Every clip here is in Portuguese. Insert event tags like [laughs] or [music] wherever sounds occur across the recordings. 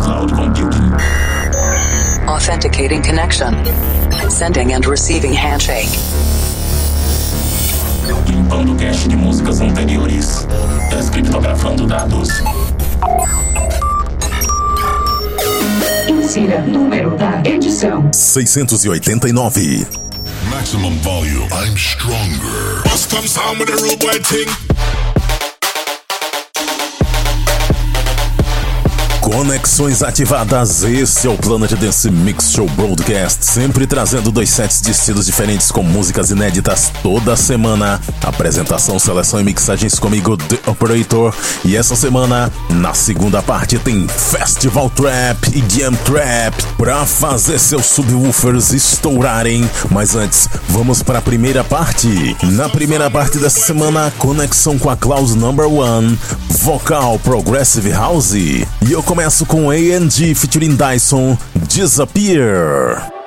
cloud computing. Authenticating connection. Sending and receiving handshake. Limpando cache de músicas anteriores. Descriptografando dados. Insira número da edição. 689. Maximum volume. I'm stronger. Bust some sound with a rude boy Conexões ativadas, esse é o Planet Dance Mix Show Broadcast, sempre trazendo dois sets de estilos diferentes com músicas inéditas toda semana. Apresentação, seleção e mixagens comigo, The Operator. E essa semana, na segunda parte, tem Festival Trap e Jam Trap pra fazer seus subwoofers estourarem. Mas antes, vamos para a primeira parte. Na primeira parte dessa semana, conexão com a Klaus Number One, vocal Progressive House. E eu com ANG featuring Dyson, Disappear.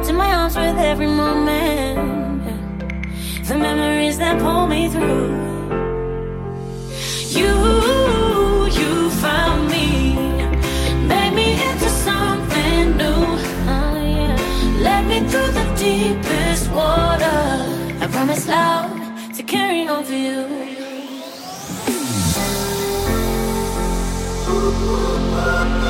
wrapped in my arms with every moment. The memories that pull me through. You, you found me, made me into something new. Oh, yeah. Led me through the deepest water. I promise loud to carry on for you. Ooh, ooh, ooh.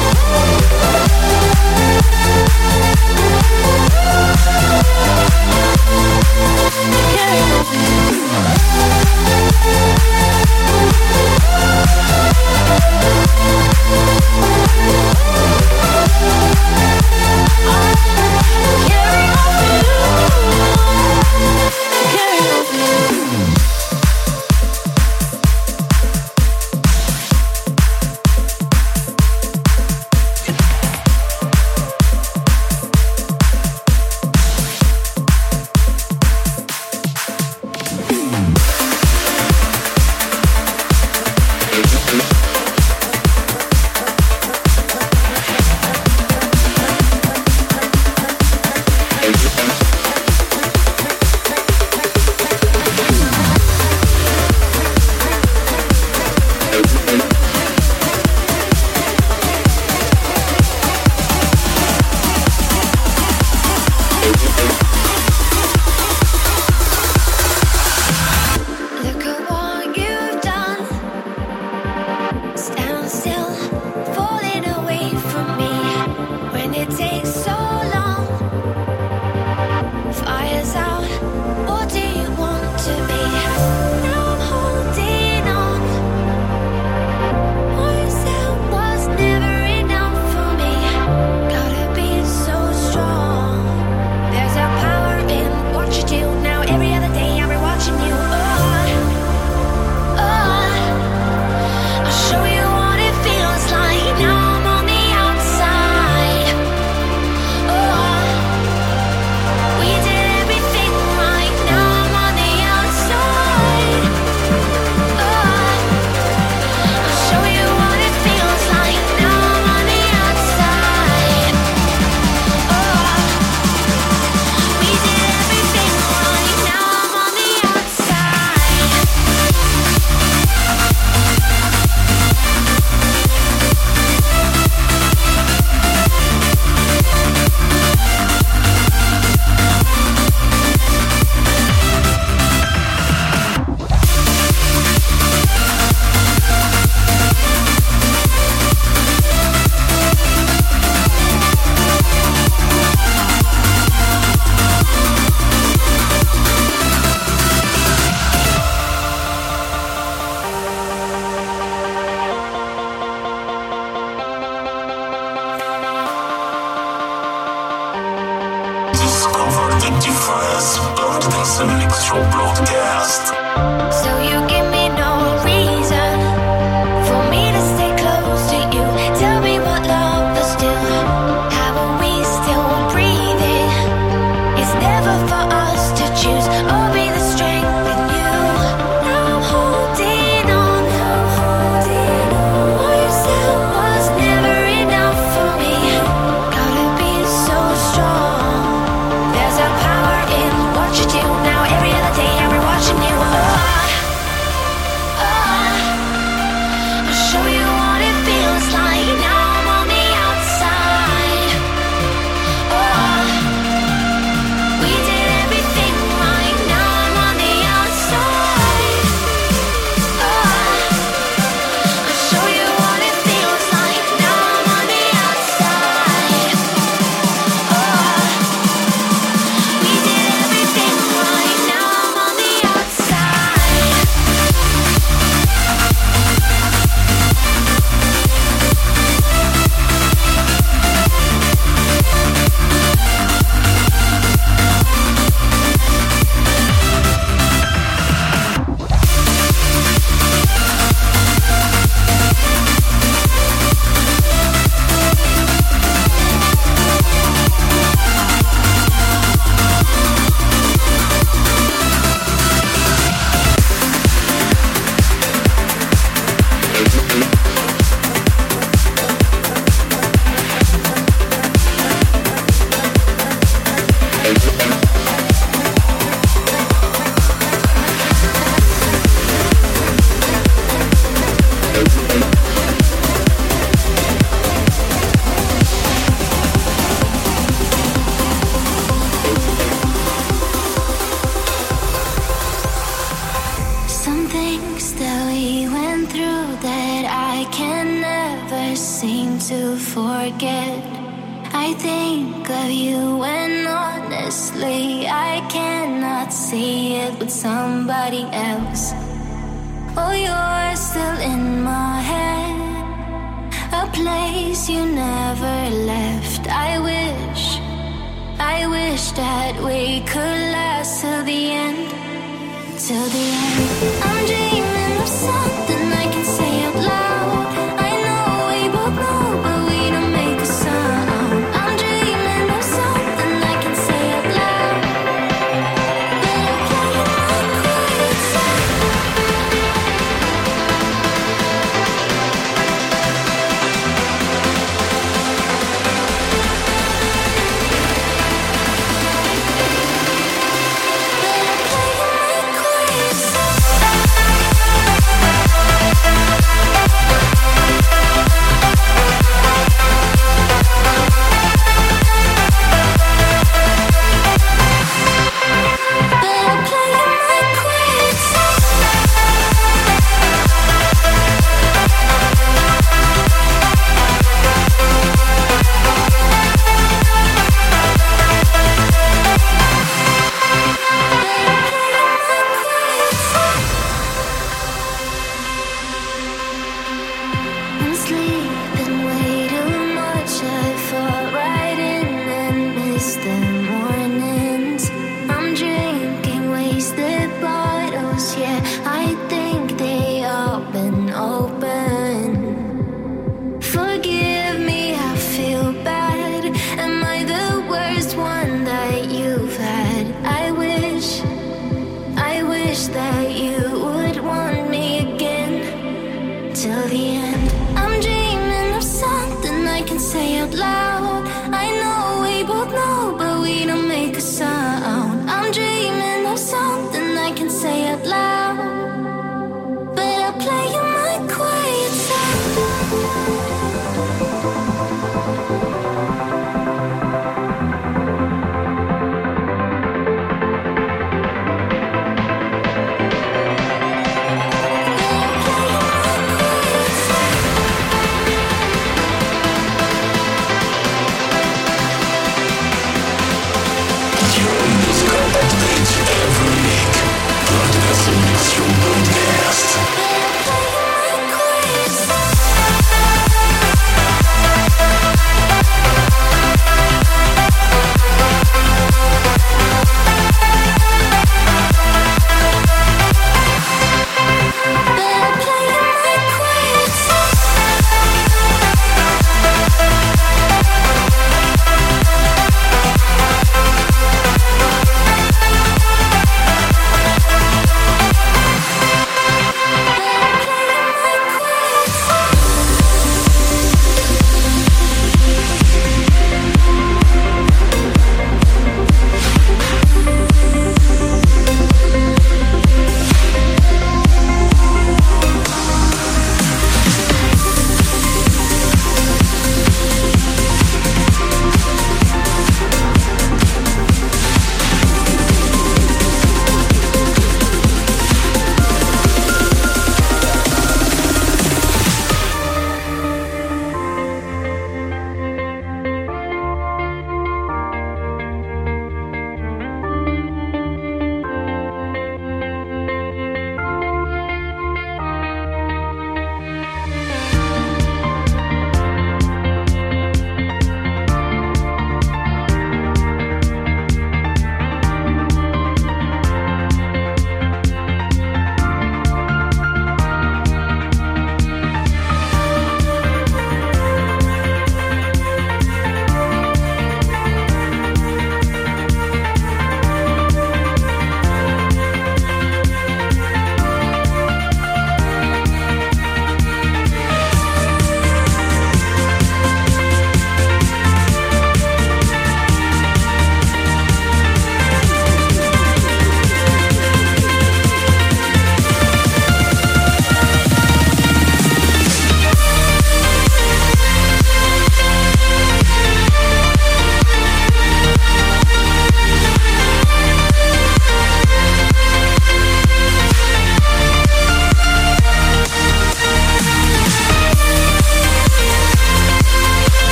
Yeah.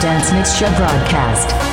Dance Mix Show broadcast.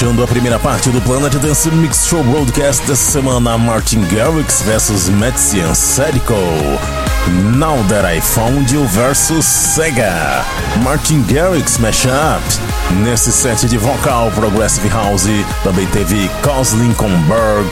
Fechando a primeira parte do Planet Dance Mix Show Broadcast dessa semana, Martin Garrix vs Metsian Sadico. Now That I Found You vs Sega. Martin Garrix Mashup. Nesse set de vocal Progressive House também teve Coslin com Berg,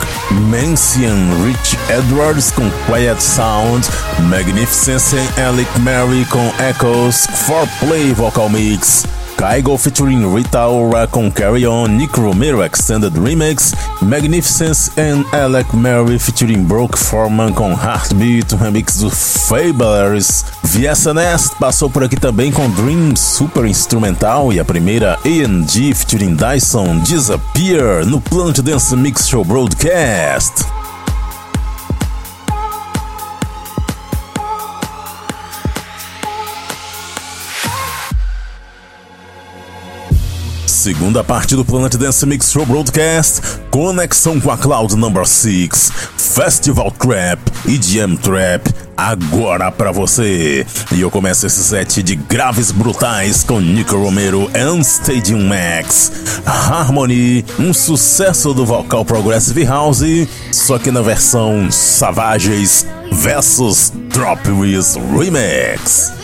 Mencian Rich Edwards com Quiet Sound, Magnificence Alec Mary com Echoes, 4Play Vocal Mix. Kygo featuring Rita Ora com Carry On, Nick Romero Extended Remix, Magnificence and Alec Mary featuring Brooke Foreman com Heartbeat, remix do Fabulous. Viessa Nest passou por aqui também com Dream Super Instrumental e a primeira A&G featuring Dyson Disappear no Planet Dance Mix Show Broadcast. Segunda parte do Planet Dance Mix Show Broadcast, conexão com a Cloud Number 6, Festival Trap e Jam Trap, agora pra você. E eu começo esse set de graves brutais com Nico Romero and Stadium Max. Harmony, um sucesso do vocal Progressive House, só que na versão Savages versus Drop Wiz Remix.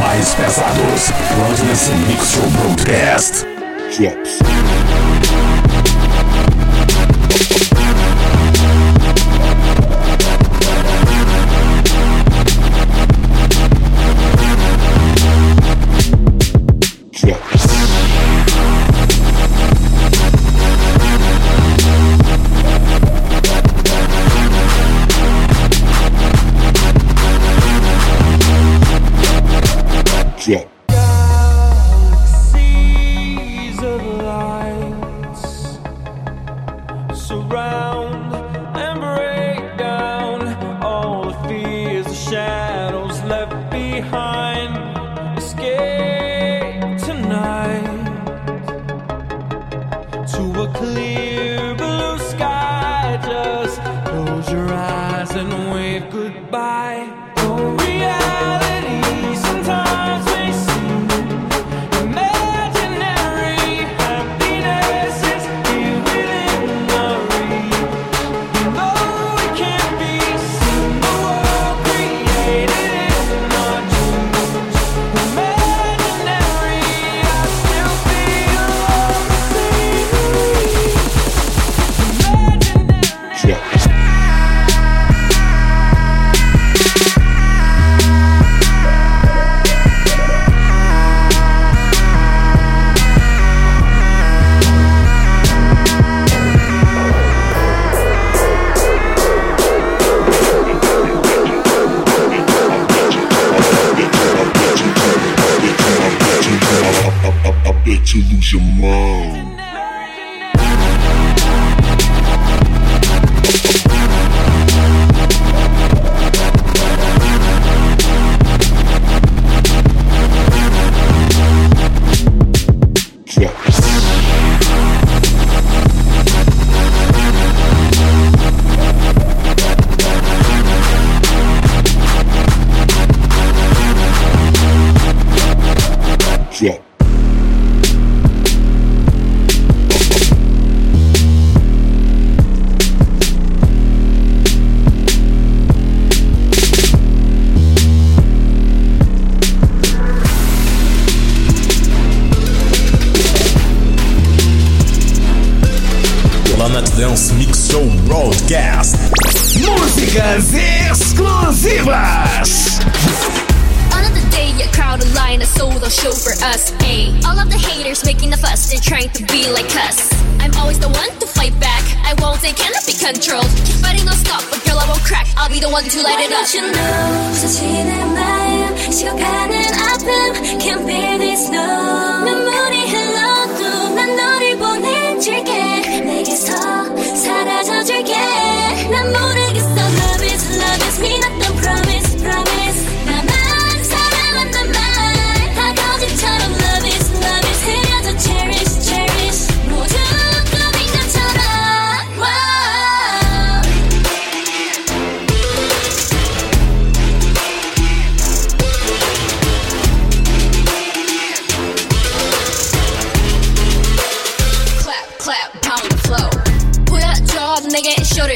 Mais pesados. Loudness Mix Show Broadcast. Drops.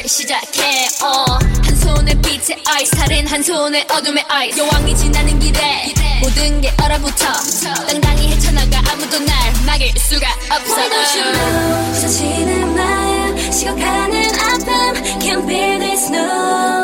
시작해 어한 손에 빛의 아이 살은 한 손에 어둠의 아이 여왕이 지나는 길에 모든 게 얼어붙어. 당당히 헤쳐나가 아무도 날 막을 수가 없어. 사실은 말 식어가는 아픔. Can't be this no.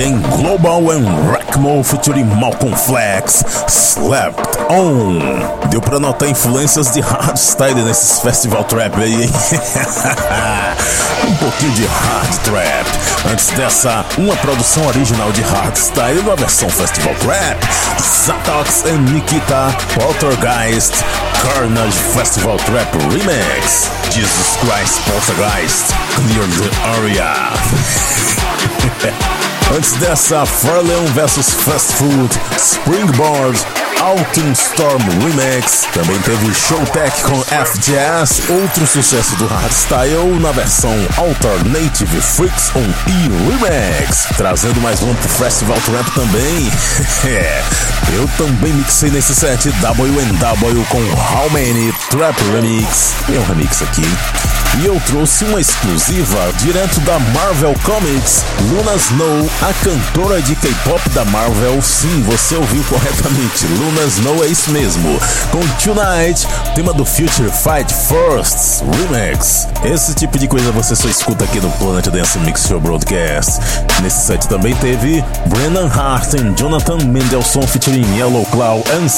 Hein? Global and Rackmo featuring Malcolm Flex, Slept On. Deu pra notar influências de hardstyle nesses festival trap aí, hein? [laughs] um pouquinho de hard trap. Antes dessa, uma produção original de hardstyle na versão festival trap. Zatox and Nikita, Poltergeist, Carnage Festival Trap Remix. Jesus Christ Poltergeist, Clear the Area. [laughs] Antes dessa, Farleon vs Fast Food, Springboard, Autumn Storm Remix. Também teve Showtech com F-Jazz, outro sucesso do hardstyle na versão Alternative Freaks on E Remix. Trazendo mais um pro Festival Trap também. [laughs] é, eu também mixei nesse set WNW com How Many Trap Remix. Tem um remix aqui. E eu trouxe uma exclusiva direto da Marvel Comics, Luna Snow, a cantora de K-pop da Marvel. Sim, você ouviu corretamente, Luna Snow é isso mesmo. Com Tonight, tema do Future Fight First Remix. Esse tipo de coisa você só escuta aqui no Planet Dance Mix Show Broadcast. Nesse set também teve Brennan Hart e Jonathan Mendelssohn featuring Yellow Claw and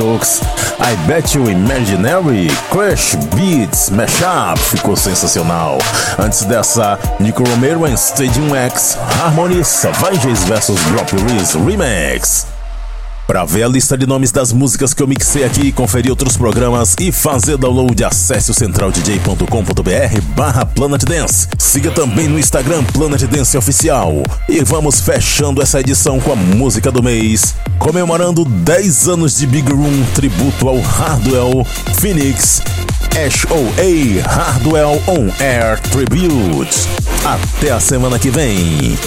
Oaks. I Bet You Imaginary, Crash Beats, Mashup, ficou sensacional. Antes dessa, Nico Romero em Stadium X, Harmony Savages vs Drop Reese Remix. Para ver a lista de nomes das músicas que eu mixei aqui, conferir outros programas e fazer download, acesse o centraldj.com.br barra Planet Dance. Siga também no Instagram Planet Dance Oficial. E vamos fechando essa edição com a música do mês, comemorando 10 anos de Big Room, tributo ao Hardwell Phoenix HOA Hardwell On Air Tribute. Até a semana que vem.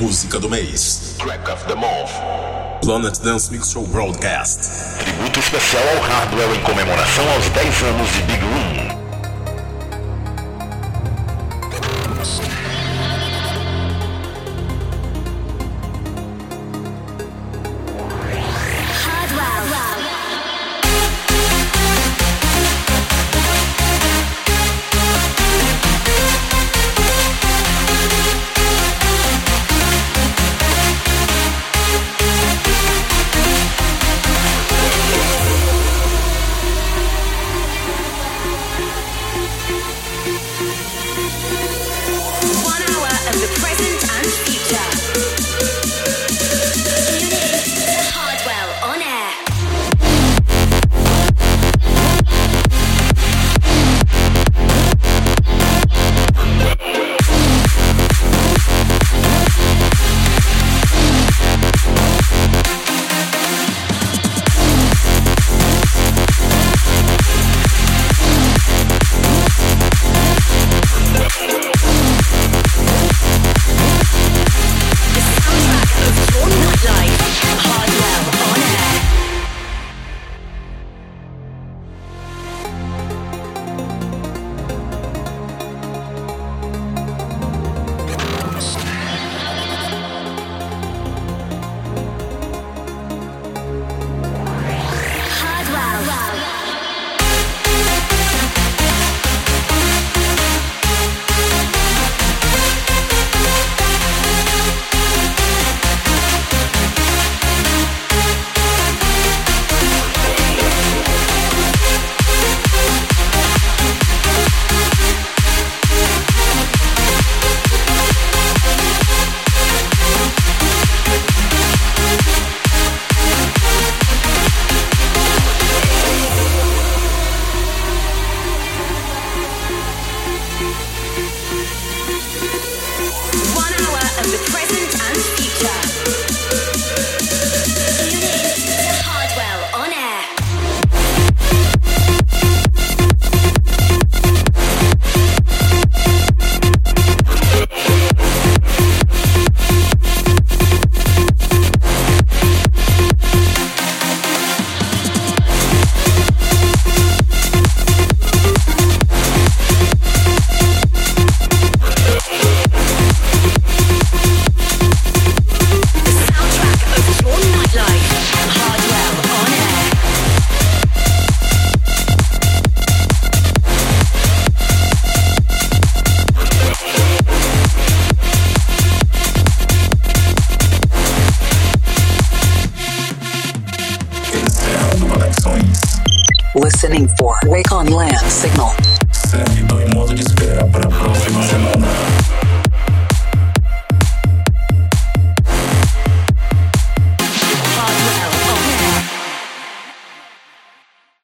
Música do mês. Track of the Month. Planet Dance Mix Show Broadcast. Tributo especial ao Hardwell em comemoração aos 10 anos de Big Room.